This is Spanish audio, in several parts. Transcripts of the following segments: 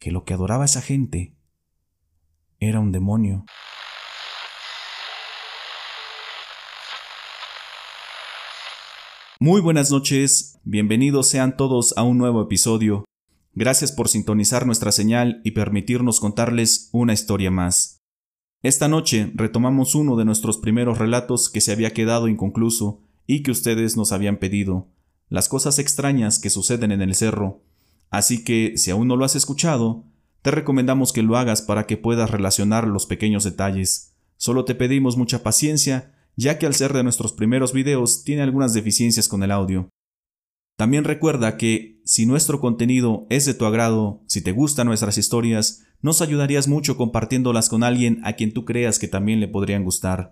que lo que adoraba esa gente era un demonio. Muy buenas noches, bienvenidos sean todos a un nuevo episodio. Gracias por sintonizar nuestra señal y permitirnos contarles una historia más. Esta noche retomamos uno de nuestros primeros relatos que se había quedado inconcluso y que ustedes nos habían pedido, las cosas extrañas que suceden en el cerro. Así que, si aún no lo has escuchado, te recomendamos que lo hagas para que puedas relacionar los pequeños detalles. Solo te pedimos mucha paciencia ya que al ser de nuestros primeros videos tiene algunas deficiencias con el audio. También recuerda que si nuestro contenido es de tu agrado, si te gustan nuestras historias, nos ayudarías mucho compartiéndolas con alguien a quien tú creas que también le podrían gustar.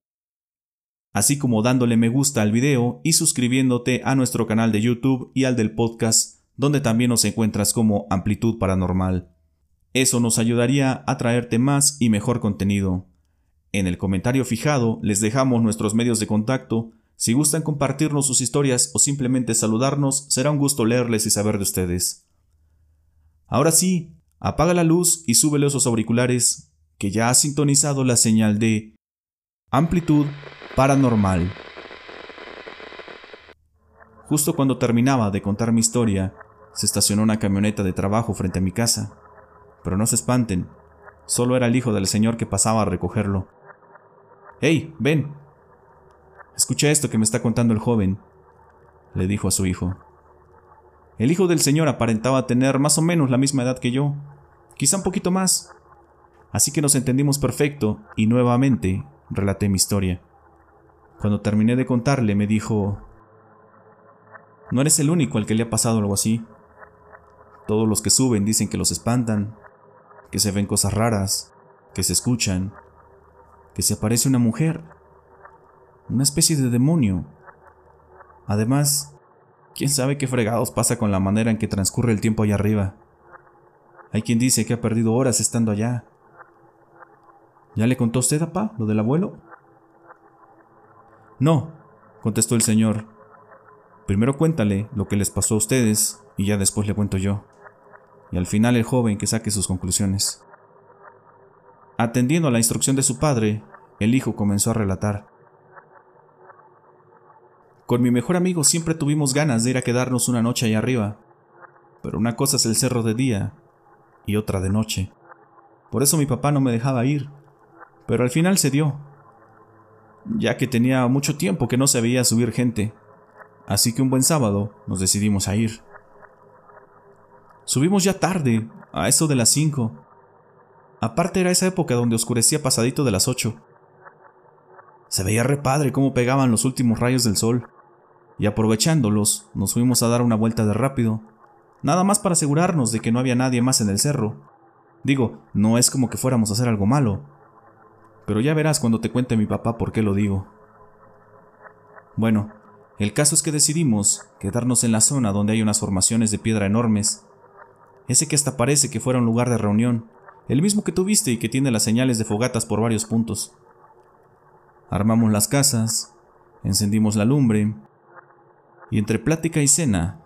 Así como dándole me gusta al video y suscribiéndote a nuestro canal de YouTube y al del podcast, donde también nos encuentras como Amplitud Paranormal. Eso nos ayudaría a traerte más y mejor contenido. En el comentario fijado les dejamos nuestros medios de contacto. Si gustan compartirnos sus historias o simplemente saludarnos, será un gusto leerles y saber de ustedes. Ahora sí, apaga la luz y súbele esos auriculares, que ya ha sintonizado la señal de amplitud paranormal. Justo cuando terminaba de contar mi historia, se estacionó una camioneta de trabajo frente a mi casa. Pero no se espanten, solo era el hijo del señor que pasaba a recogerlo. Hey, ven. Escucha esto que me está contando el joven, le dijo a su hijo. El hijo del señor aparentaba tener más o menos la misma edad que yo, quizá un poquito más. Así que nos entendimos perfecto y nuevamente relaté mi historia. Cuando terminé de contarle me dijo, no eres el único al que le ha pasado algo así. Todos los que suben dicen que los espantan, que se ven cosas raras, que se escuchan, que se aparece una mujer, una especie de demonio. Además, quién sabe qué fregados pasa con la manera en que transcurre el tiempo allá arriba. Hay quien dice que ha perdido horas estando allá. ¿Ya le contó usted, papá, lo del abuelo? No, contestó el señor. Primero cuéntale lo que les pasó a ustedes y ya después le cuento yo. Y al final el joven que saque sus conclusiones. Atendiendo a la instrucción de su padre, el hijo comenzó a relatar. Con mi mejor amigo siempre tuvimos ganas de ir a quedarnos una noche allá arriba, pero una cosa es el cerro de día y otra de noche. Por eso mi papá no me dejaba ir, pero al final se dio, ya que tenía mucho tiempo que no se veía subir gente, así que un buen sábado nos decidimos a ir. Subimos ya tarde, a eso de las cinco, Aparte era esa época donde oscurecía pasadito de las ocho. Se veía re padre cómo pegaban los últimos rayos del sol, y aprovechándolos nos fuimos a dar una vuelta de rápido, nada más para asegurarnos de que no había nadie más en el cerro. Digo, no es como que fuéramos a hacer algo malo, pero ya verás cuando te cuente mi papá por qué lo digo. Bueno, el caso es que decidimos quedarnos en la zona donde hay unas formaciones de piedra enormes, ese que hasta parece que fuera un lugar de reunión, el mismo que tuviste y que tiene las señales de fogatas por varios puntos. Armamos las casas, encendimos la lumbre, y entre plática y cena,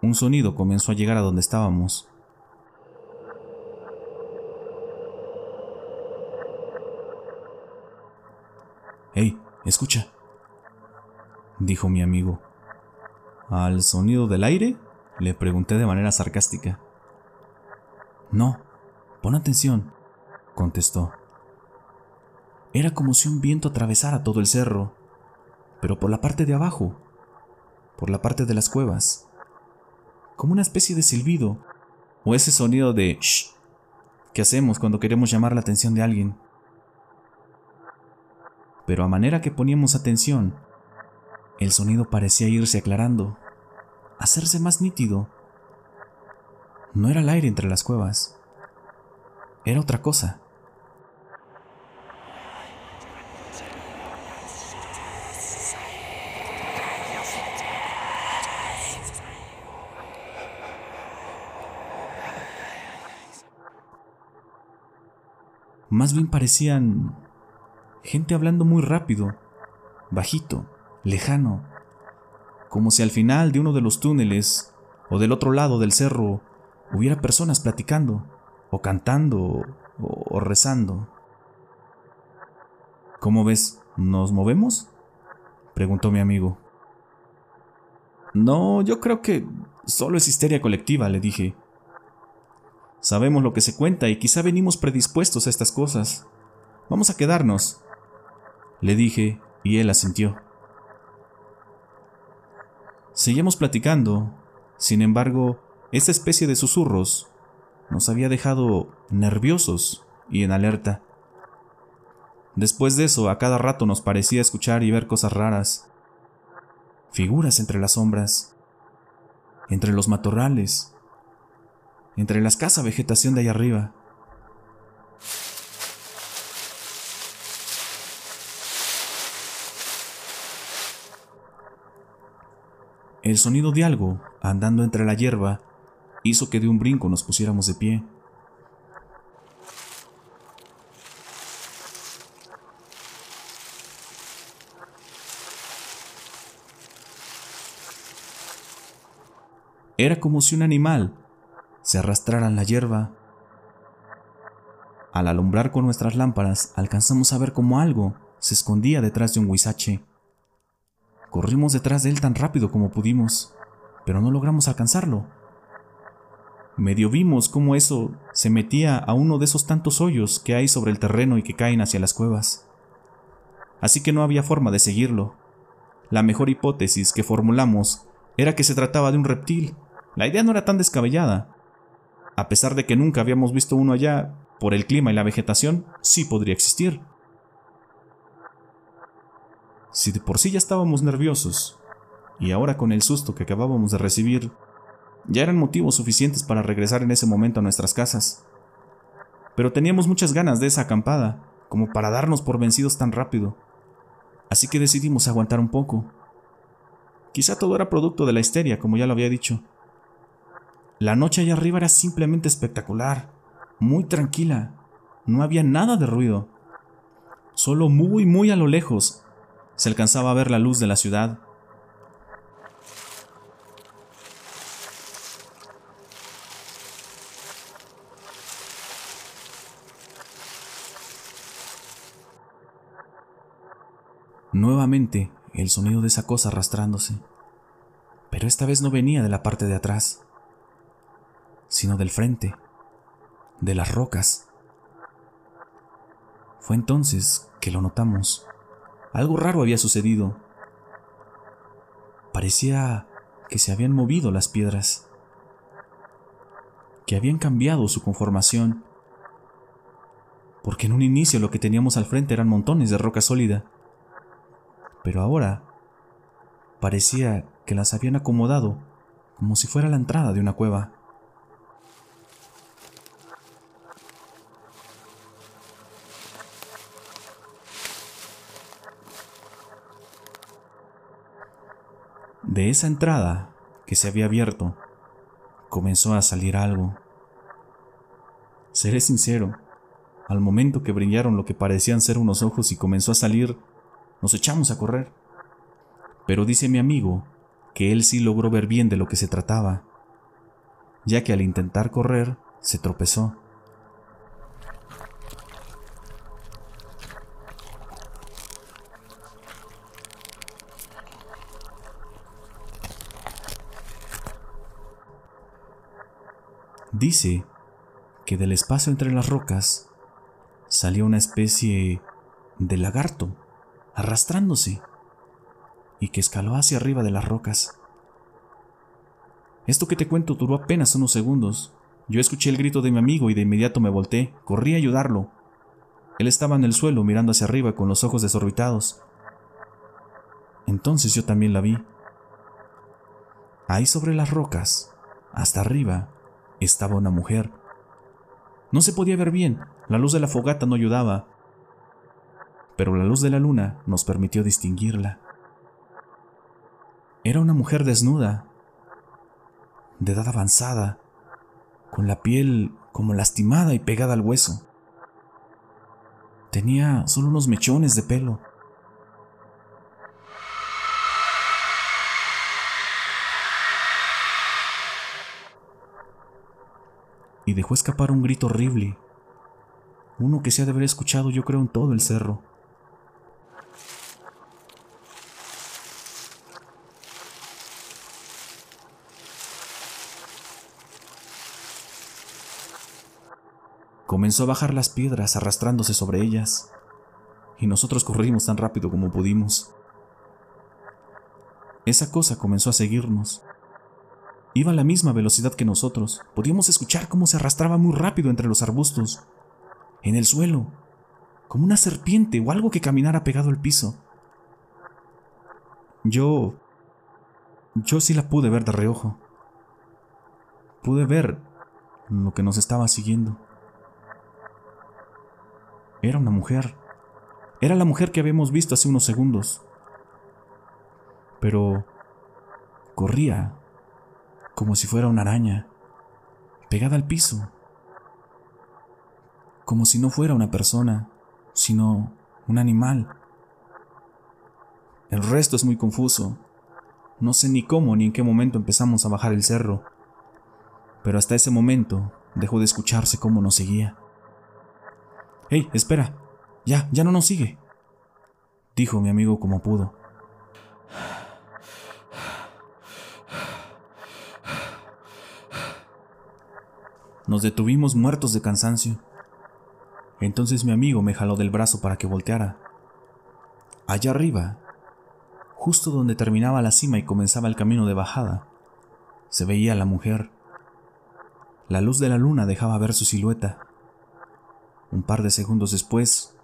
un sonido comenzó a llegar a donde estábamos. Hey, escucha, dijo mi amigo. ¿Al sonido del aire? Le pregunté de manera sarcástica. No, Pon atención, contestó. Era como si un viento atravesara todo el cerro, pero por la parte de abajo, por la parte de las cuevas, como una especie de silbido, o ese sonido de shh que hacemos cuando queremos llamar la atención de alguien. Pero a manera que poníamos atención, el sonido parecía irse aclarando, hacerse más nítido. No era el aire entre las cuevas, era otra cosa. Más bien parecían gente hablando muy rápido, bajito, lejano, como si al final de uno de los túneles o del otro lado del cerro hubiera personas platicando o cantando, o, rezando. ¿Cómo ves? ¿Nos movemos? preguntó mi amigo. No, yo creo que solo es histeria colectiva, le dije. Sabemos lo que se cuenta y quizá venimos predispuestos a estas cosas. Vamos a quedarnos. Le dije y él asintió. Seguimos platicando. Sin embargo, esta especie de susurros nos había dejado nerviosos y en alerta. Después de eso, a cada rato nos parecía escuchar y ver cosas raras. Figuras entre las sombras, entre los matorrales, entre la escasa vegetación de allá arriba. El sonido de algo, andando entre la hierba, hizo que de un brinco nos pusiéramos de pie. Era como si un animal se arrastrara en la hierba. Al alumbrar con nuestras lámparas, alcanzamos a ver como algo se escondía detrás de un huizache. Corrimos detrás de él tan rápido como pudimos, pero no logramos alcanzarlo. Medio vimos cómo eso se metía a uno de esos tantos hoyos que hay sobre el terreno y que caen hacia las cuevas. Así que no había forma de seguirlo. La mejor hipótesis que formulamos era que se trataba de un reptil. La idea no era tan descabellada. A pesar de que nunca habíamos visto uno allá, por el clima y la vegetación, sí podría existir. Si de por sí ya estábamos nerviosos, y ahora con el susto que acabábamos de recibir, ya eran motivos suficientes para regresar en ese momento a nuestras casas. Pero teníamos muchas ganas de esa acampada, como para darnos por vencidos tan rápido. Así que decidimos aguantar un poco. Quizá todo era producto de la histeria, como ya lo había dicho. La noche allá arriba era simplemente espectacular, muy tranquila, no había nada de ruido. Solo muy, muy a lo lejos se alcanzaba a ver la luz de la ciudad. Nuevamente el sonido de esa cosa arrastrándose, pero esta vez no venía de la parte de atrás, sino del frente, de las rocas. Fue entonces que lo notamos. Algo raro había sucedido. Parecía que se habían movido las piedras, que habían cambiado su conformación, porque en un inicio lo que teníamos al frente eran montones de roca sólida, pero ahora parecía que las habían acomodado como si fuera la entrada de una cueva. De esa entrada que se había abierto, comenzó a salir algo. Seré sincero, al momento que brillaron lo que parecían ser unos ojos y comenzó a salir, nos echamos a correr. Pero dice mi amigo que él sí logró ver bien de lo que se trataba, ya que al intentar correr se tropezó. Dice que del espacio entre las rocas salió una especie de lagarto arrastrándose y que escaló hacia arriba de las rocas. Esto que te cuento duró apenas unos segundos. Yo escuché el grito de mi amigo y de inmediato me volteé, corrí a ayudarlo. Él estaba en el suelo mirando hacia arriba con los ojos desorbitados. Entonces yo también la vi. Ahí sobre las rocas, hasta arriba, estaba una mujer. No se podía ver bien, la luz de la fogata no ayudaba, pero la luz de la luna nos permitió distinguirla. Era una mujer desnuda, de edad avanzada, con la piel como lastimada y pegada al hueso. Tenía solo unos mechones de pelo y dejó escapar un grito horrible, uno que se ha de haber escuchado yo creo en todo el cerro. Comenzó a bajar las piedras arrastrándose sobre ellas, y nosotros corrimos tan rápido como pudimos. Esa cosa comenzó a seguirnos. Iba a la misma velocidad que nosotros. Podíamos escuchar cómo se arrastraba muy rápido entre los arbustos, en el suelo, como una serpiente o algo que caminara pegado al piso. Yo... Yo sí la pude ver de reojo. Pude ver lo que nos estaba siguiendo. Era una mujer. Era la mujer que habíamos visto hace unos segundos. Pero corría como si fuera una araña, pegada al piso, como si no fuera una persona, sino un animal. El resto es muy confuso. No sé ni cómo ni en qué momento empezamos a bajar el cerro, pero hasta ese momento dejó de escucharse cómo nos seguía. ¡Hey, espera! Ya, ya no nos sigue. Dijo mi amigo como pudo. Nos detuvimos muertos de cansancio. Entonces mi amigo me jaló del brazo para que volteara. Allá arriba, justo donde terminaba la cima y comenzaba el camino de bajada, se veía la mujer. La luz de la luna dejaba ver su silueta. Un par de segundos después,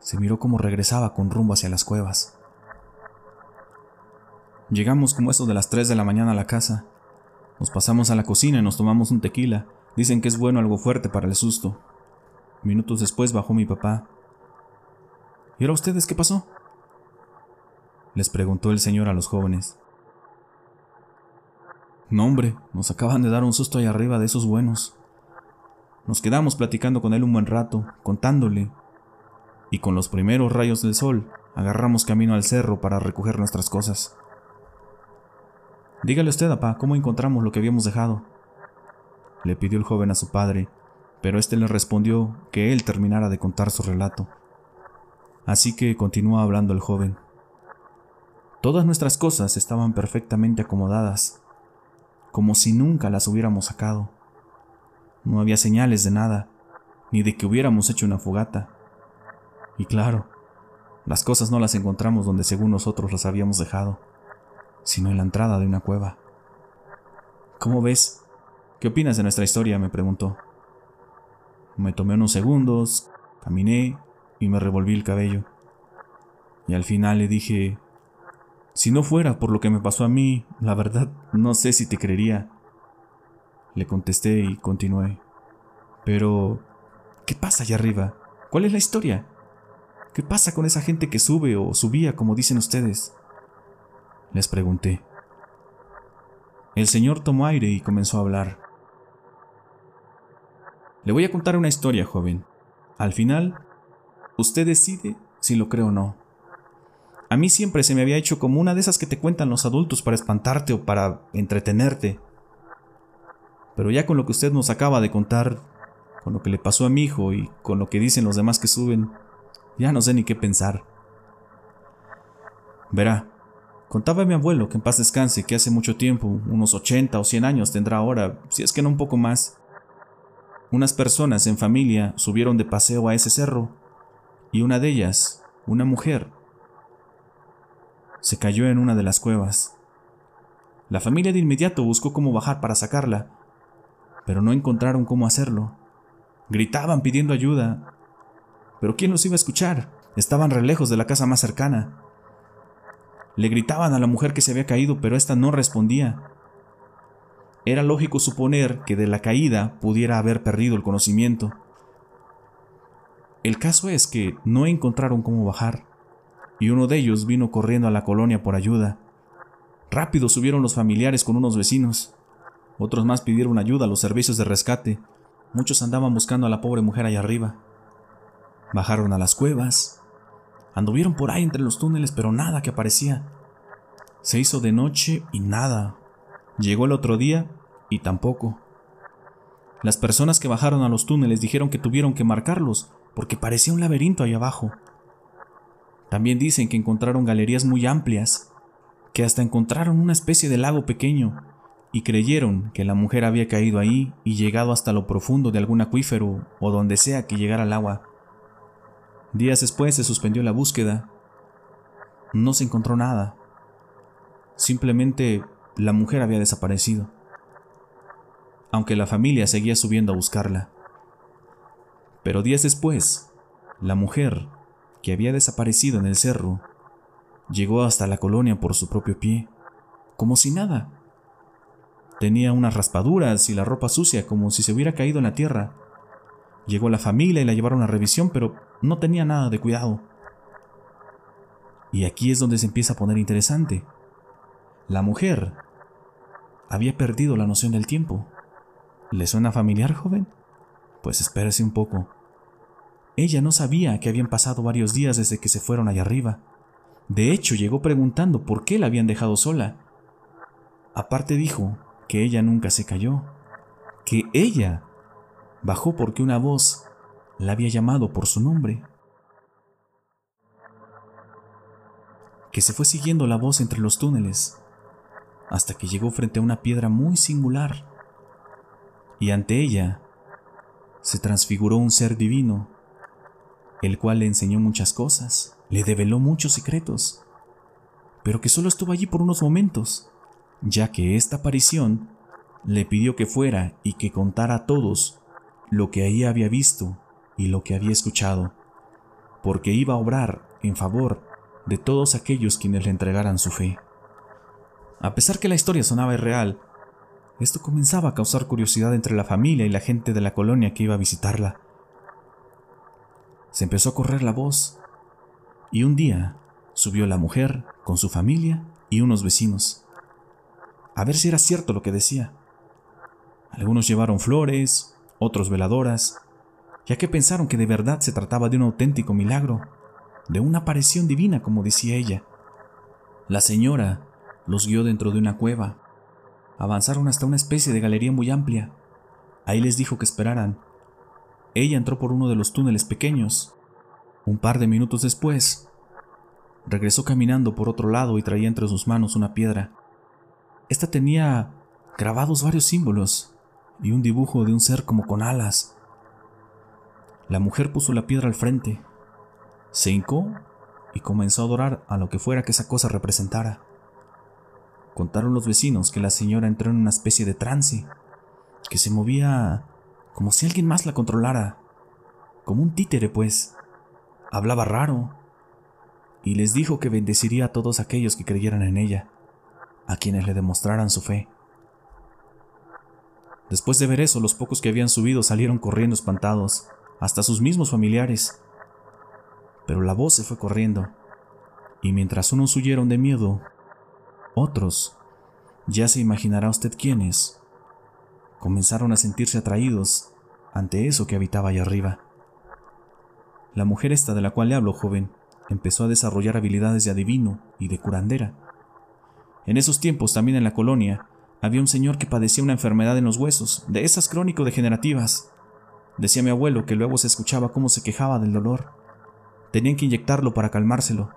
se miró cómo regresaba con rumbo hacia las cuevas. Llegamos como eso de las 3 de la mañana a la casa. Nos pasamos a la cocina y nos tomamos un tequila. Dicen que es bueno algo fuerte para el susto. Minutos después bajó mi papá. ¿Y ahora ustedes qué pasó? Les preguntó el señor a los jóvenes. No, hombre, nos acaban de dar un susto ahí arriba de esos buenos. Nos quedamos platicando con él un buen rato, contándole, y con los primeros rayos del sol agarramos camino al cerro para recoger nuestras cosas. Dígale usted, papá, cómo encontramos lo que habíamos dejado. Le pidió el joven a su padre, pero éste le respondió que él terminara de contar su relato. Así que continuó hablando el joven. Todas nuestras cosas estaban perfectamente acomodadas, como si nunca las hubiéramos sacado. No había señales de nada, ni de que hubiéramos hecho una fogata. Y claro, las cosas no las encontramos donde según nosotros las habíamos dejado, sino en la entrada de una cueva. ¿Cómo ves? ¿Qué opinas de nuestra historia? me preguntó. Me tomé unos segundos, caminé y me revolví el cabello. Y al final le dije, si no fuera por lo que me pasó a mí, la verdad no sé si te creería. Le contesté y continué. Pero, ¿qué pasa allá arriba? ¿Cuál es la historia? ¿Qué pasa con esa gente que sube o subía, como dicen ustedes? Les pregunté. El señor tomó aire y comenzó a hablar. Le voy a contar una historia, joven. Al final, usted decide si lo cree o no. A mí siempre se me había hecho como una de esas que te cuentan los adultos para espantarte o para entretenerte. Pero ya con lo que usted nos acaba de contar, con lo que le pasó a mi hijo y con lo que dicen los demás que suben, ya no sé ni qué pensar. Verá, contaba mi abuelo que en paz descanse que hace mucho tiempo, unos 80 o 100 años tendrá ahora, si es que no un poco más, unas personas en familia subieron de paseo a ese cerro y una de ellas, una mujer, se cayó en una de las cuevas. La familia de inmediato buscó cómo bajar para sacarla, pero no encontraron cómo hacerlo. Gritaban pidiendo ayuda, pero ¿quién los iba a escuchar? Estaban re lejos de la casa más cercana. Le gritaban a la mujer que se había caído, pero ésta no respondía. Era lógico suponer que de la caída pudiera haber perdido el conocimiento. El caso es que no encontraron cómo bajar, y uno de ellos vino corriendo a la colonia por ayuda. Rápido subieron los familiares con unos vecinos. Otros más pidieron ayuda a los servicios de rescate. Muchos andaban buscando a la pobre mujer allá arriba. Bajaron a las cuevas. Anduvieron por ahí entre los túneles, pero nada que aparecía. Se hizo de noche y nada. Llegó el otro día y tampoco. Las personas que bajaron a los túneles dijeron que tuvieron que marcarlos porque parecía un laberinto ahí abajo. También dicen que encontraron galerías muy amplias, que hasta encontraron una especie de lago pequeño y creyeron que la mujer había caído ahí y llegado hasta lo profundo de algún acuífero o donde sea que llegara el agua. Días después se suspendió la búsqueda. No se encontró nada. Simplemente la mujer había desaparecido aunque la familia seguía subiendo a buscarla. Pero días después, la mujer, que había desaparecido en el cerro, llegó hasta la colonia por su propio pie, como si nada. Tenía unas raspaduras y la ropa sucia como si se hubiera caído en la tierra. Llegó la familia y la llevaron a revisión, pero no tenía nada de cuidado. Y aquí es donde se empieza a poner interesante. La mujer había perdido la noción del tiempo. ¿Le suena familiar, joven? Pues espérese un poco. Ella no sabía que habían pasado varios días desde que se fueron allá arriba. De hecho, llegó preguntando por qué la habían dejado sola. Aparte dijo que ella nunca se cayó, que ella bajó porque una voz la había llamado por su nombre. Que se fue siguiendo la voz entre los túneles, hasta que llegó frente a una piedra muy singular y ante ella se transfiguró un ser divino, el cual le enseñó muchas cosas, le develó muchos secretos, pero que solo estuvo allí por unos momentos, ya que esta aparición le pidió que fuera y que contara a todos lo que ahí había visto y lo que había escuchado, porque iba a obrar en favor de todos aquellos quienes le entregaran su fe. A pesar que la historia sonaba irreal, esto comenzaba a causar curiosidad entre la familia y la gente de la colonia que iba a visitarla. Se empezó a correr la voz y un día subió la mujer con su familia y unos vecinos. A ver si era cierto lo que decía. Algunos llevaron flores, otros veladoras, ya que pensaron que de verdad se trataba de un auténtico milagro, de una aparición divina, como decía ella. La señora los guió dentro de una cueva Avanzaron hasta una especie de galería muy amplia. Ahí les dijo que esperaran. Ella entró por uno de los túneles pequeños. Un par de minutos después, regresó caminando por otro lado y traía entre sus manos una piedra. Esta tenía grabados varios símbolos y un dibujo de un ser como con alas. La mujer puso la piedra al frente, se hincó y comenzó a adorar a lo que fuera que esa cosa representara. Contaron los vecinos que la señora entró en una especie de trance, que se movía como si alguien más la controlara, como un títere pues. Hablaba raro, y les dijo que bendeciría a todos aquellos que creyeran en ella, a quienes le demostraran su fe. Después de ver eso, los pocos que habían subido salieron corriendo espantados, hasta sus mismos familiares. Pero la voz se fue corriendo, y mientras unos huyeron de miedo, otros, ya se imaginará usted quiénes, comenzaron a sentirse atraídos ante eso que habitaba allá arriba. La mujer esta de la cual le hablo, joven, empezó a desarrollar habilidades de adivino y de curandera. En esos tiempos, también en la colonia, había un señor que padecía una enfermedad en los huesos, de esas crónico-degenerativas. Decía mi abuelo que luego se escuchaba cómo se quejaba del dolor. Tenían que inyectarlo para calmárselo,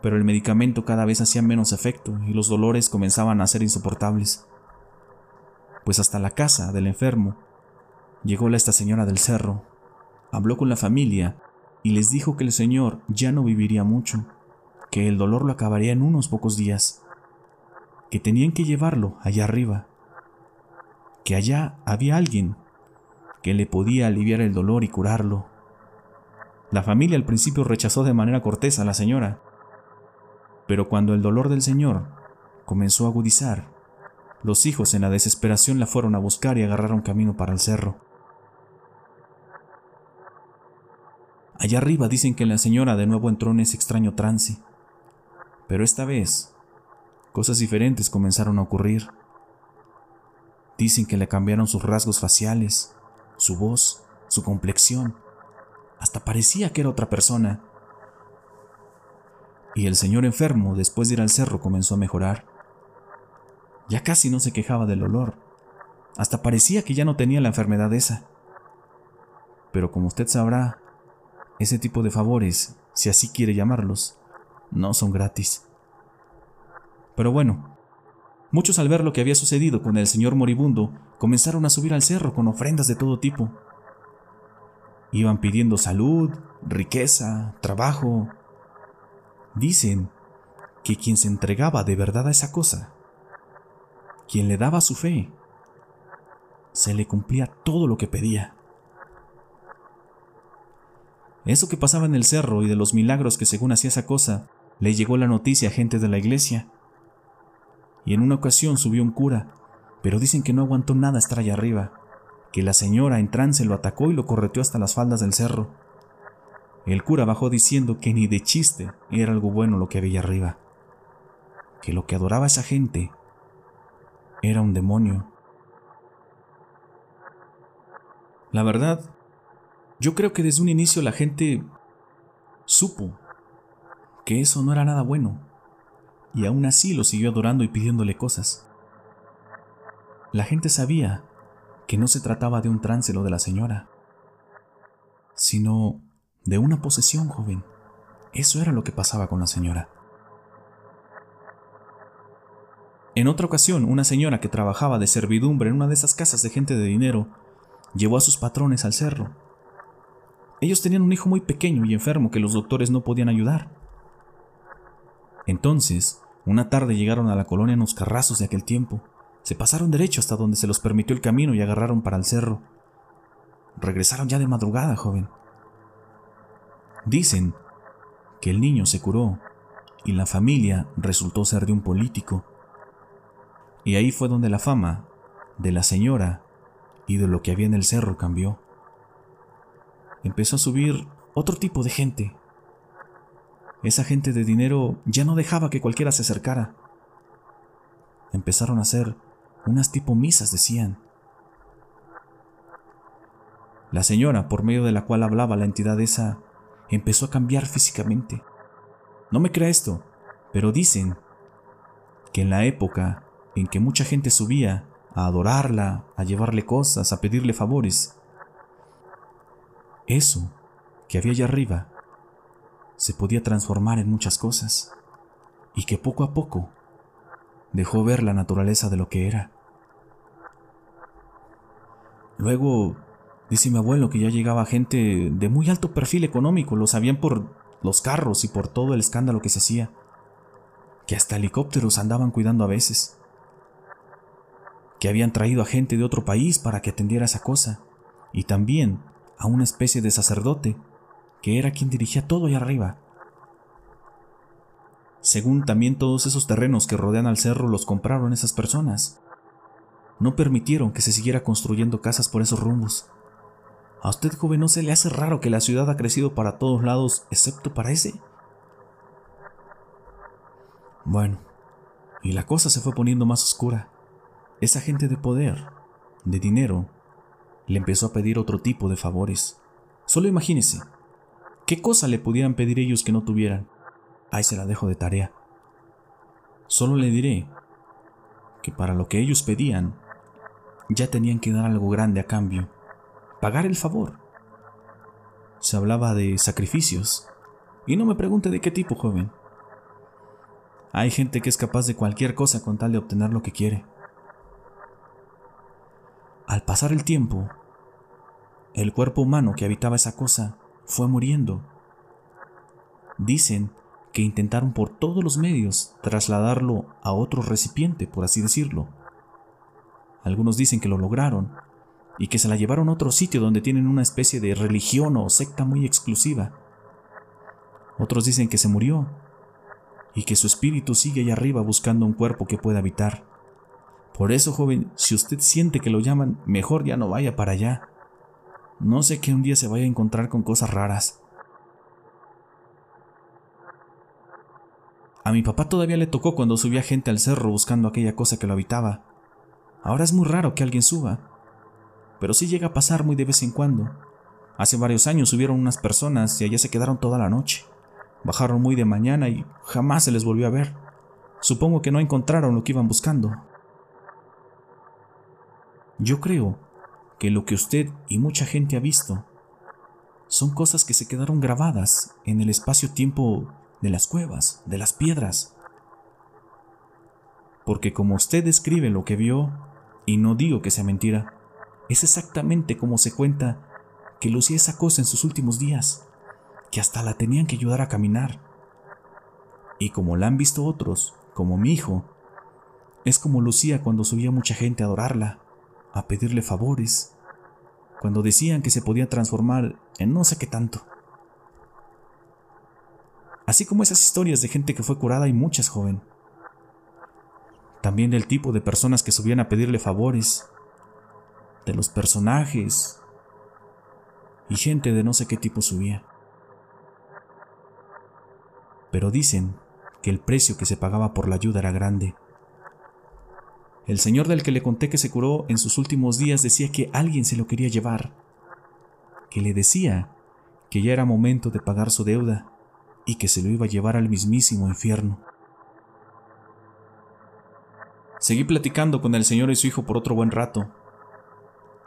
pero el medicamento cada vez hacía menos efecto y los dolores comenzaban a ser insoportables. Pues hasta la casa del enfermo llegó la esta señora del cerro, habló con la familia y les dijo que el señor ya no viviría mucho, que el dolor lo acabaría en unos pocos días, que tenían que llevarlo allá arriba, que allá había alguien que le podía aliviar el dolor y curarlo. La familia al principio rechazó de manera cortés a la señora, pero cuando el dolor del Señor comenzó a agudizar, los hijos en la desesperación la fueron a buscar y agarraron camino para el cerro. Allá arriba dicen que la señora de nuevo entró en ese extraño trance, pero esta vez cosas diferentes comenzaron a ocurrir. Dicen que le cambiaron sus rasgos faciales, su voz, su complexión. Hasta parecía que era otra persona y el señor enfermo, después de ir al cerro, comenzó a mejorar. Ya casi no se quejaba del olor, Hasta parecía que ya no tenía la enfermedad esa. Pero como usted sabrá, ese tipo de favores, si así quiere llamarlos, no son gratis. Pero bueno, muchos al ver lo que había sucedido con el señor moribundo, comenzaron a subir al cerro con ofrendas de todo tipo. Iban pidiendo salud, riqueza, trabajo. Dicen que quien se entregaba de verdad a esa cosa, quien le daba su fe, se le cumplía todo lo que pedía. Eso que pasaba en el cerro y de los milagros que según hacía esa cosa, le llegó la noticia a gente de la iglesia. Y en una ocasión subió un cura, pero dicen que no aguantó nada estar allá arriba, que la señora en trance lo atacó y lo correteó hasta las faldas del cerro. El cura bajó diciendo que ni de chiste era algo bueno lo que había arriba, que lo que adoraba esa gente era un demonio. La verdad, yo creo que desde un inicio la gente supo que eso no era nada bueno, y aún así lo siguió adorando y pidiéndole cosas. La gente sabía que no se trataba de un trance lo de la señora, sino de una posesión joven. Eso era lo que pasaba con la señora. En otra ocasión, una señora que trabajaba de servidumbre en una de esas casas de gente de dinero llevó a sus patrones al cerro. Ellos tenían un hijo muy pequeño y enfermo que los doctores no podían ayudar. Entonces, una tarde llegaron a la colonia en los carrazos de aquel tiempo. Se pasaron derecho hasta donde se los permitió el camino y agarraron para el cerro. Regresaron ya de madrugada, joven. Dicen que el niño se curó y la familia resultó ser de un político. Y ahí fue donde la fama de la señora y de lo que había en el cerro cambió. Empezó a subir otro tipo de gente. Esa gente de dinero ya no dejaba que cualquiera se acercara. Empezaron a hacer unas tipo misas, decían. La señora, por medio de la cual hablaba la entidad esa, empezó a cambiar físicamente. No me crea esto, pero dicen que en la época en que mucha gente subía a adorarla, a llevarle cosas, a pedirle favores, eso que había allá arriba se podía transformar en muchas cosas y que poco a poco dejó ver la naturaleza de lo que era. Luego Dice mi abuelo que ya llegaba gente de muy alto perfil económico, lo sabían por los carros y por todo el escándalo que se hacía, que hasta helicópteros andaban cuidando a veces, que habían traído a gente de otro país para que atendiera esa cosa, y también a una especie de sacerdote, que era quien dirigía todo allá arriba. Según también todos esos terrenos que rodean al cerro los compraron esas personas. No permitieron que se siguiera construyendo casas por esos rumbos. ¿A usted, joven, no se le hace raro que la ciudad ha crecido para todos lados excepto para ese? Bueno, y la cosa se fue poniendo más oscura. Esa gente de poder, de dinero, le empezó a pedir otro tipo de favores. Solo imagínese, ¿qué cosa le pudieran pedir ellos que no tuvieran? Ahí se la dejo de tarea. Solo le diré que para lo que ellos pedían, ya tenían que dar algo grande a cambio pagar el favor. Se hablaba de sacrificios. Y no me pregunte de qué tipo, joven. Hay gente que es capaz de cualquier cosa con tal de obtener lo que quiere. Al pasar el tiempo, el cuerpo humano que habitaba esa cosa fue muriendo. Dicen que intentaron por todos los medios trasladarlo a otro recipiente, por así decirlo. Algunos dicen que lo lograron, y que se la llevaron a otro sitio donde tienen una especie de religión o secta muy exclusiva. Otros dicen que se murió y que su espíritu sigue allá arriba buscando un cuerpo que pueda habitar. Por eso, joven, si usted siente que lo llaman, mejor ya no vaya para allá. No sé que un día se vaya a encontrar con cosas raras. A mi papá todavía le tocó cuando subía gente al cerro buscando aquella cosa que lo habitaba. Ahora es muy raro que alguien suba pero sí llega a pasar muy de vez en cuando. Hace varios años subieron unas personas y allá se quedaron toda la noche. Bajaron muy de mañana y jamás se les volvió a ver. Supongo que no encontraron lo que iban buscando. Yo creo que lo que usted y mucha gente ha visto son cosas que se quedaron grabadas en el espacio-tiempo de las cuevas, de las piedras. Porque como usted describe lo que vio, y no digo que sea mentira, es exactamente como se cuenta que lucía esa cosa en sus últimos días, que hasta la tenían que ayudar a caminar. Y como la han visto otros, como mi hijo, es como lucía cuando subía mucha gente a adorarla, a pedirle favores, cuando decían que se podía transformar en no sé qué tanto. Así como esas historias de gente que fue curada y muchas, joven. También del tipo de personas que subían a pedirle favores, de los personajes y gente de no sé qué tipo subía. Pero dicen que el precio que se pagaba por la ayuda era grande el señor del que le conté que se curó en sus últimos días decía que alguien se lo quería llevar, que le decía que ya era momento de pagar su deuda y que se lo iba a llevar al mismísimo infierno. Seguí platicando con el señor y su hijo por otro buen rato,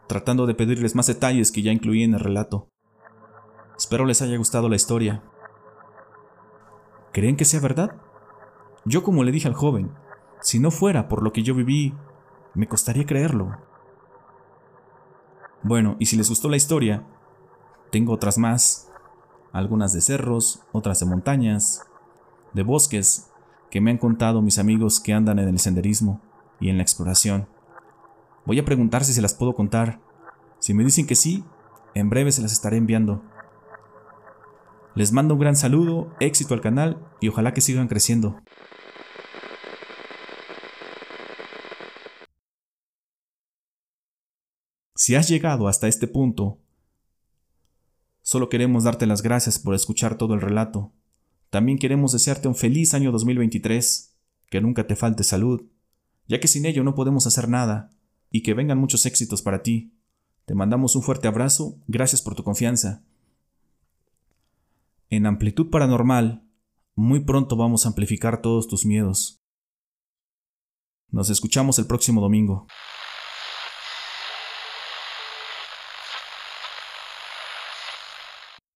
tratando de pedirles más detalles que ya incluí en el relato. Espero les haya gustado la historia. ¿Creen que sea verdad? Yo como le dije al joven, si no fuera por lo que yo viví, me costaría creerlo. Bueno, y si les gustó la historia, tengo otras más, algunas de cerros, otras de montañas, de bosques, que me han contado mis amigos que andan en el senderismo y en la exploración. Voy a preguntar si se las puedo contar. Si me dicen que sí, en breve se las estaré enviando. Les mando un gran saludo, éxito al canal y ojalá que sigan creciendo. Si has llegado hasta este punto, solo queremos darte las gracias por escuchar todo el relato. También queremos desearte un feliz año 2023, que nunca te falte salud, ya que sin ello no podemos hacer nada, y que vengan muchos éxitos para ti. Te mandamos un fuerte abrazo, gracias por tu confianza. En amplitud paranormal, muy pronto vamos a amplificar todos tus miedos. Nos escuchamos el próximo domingo.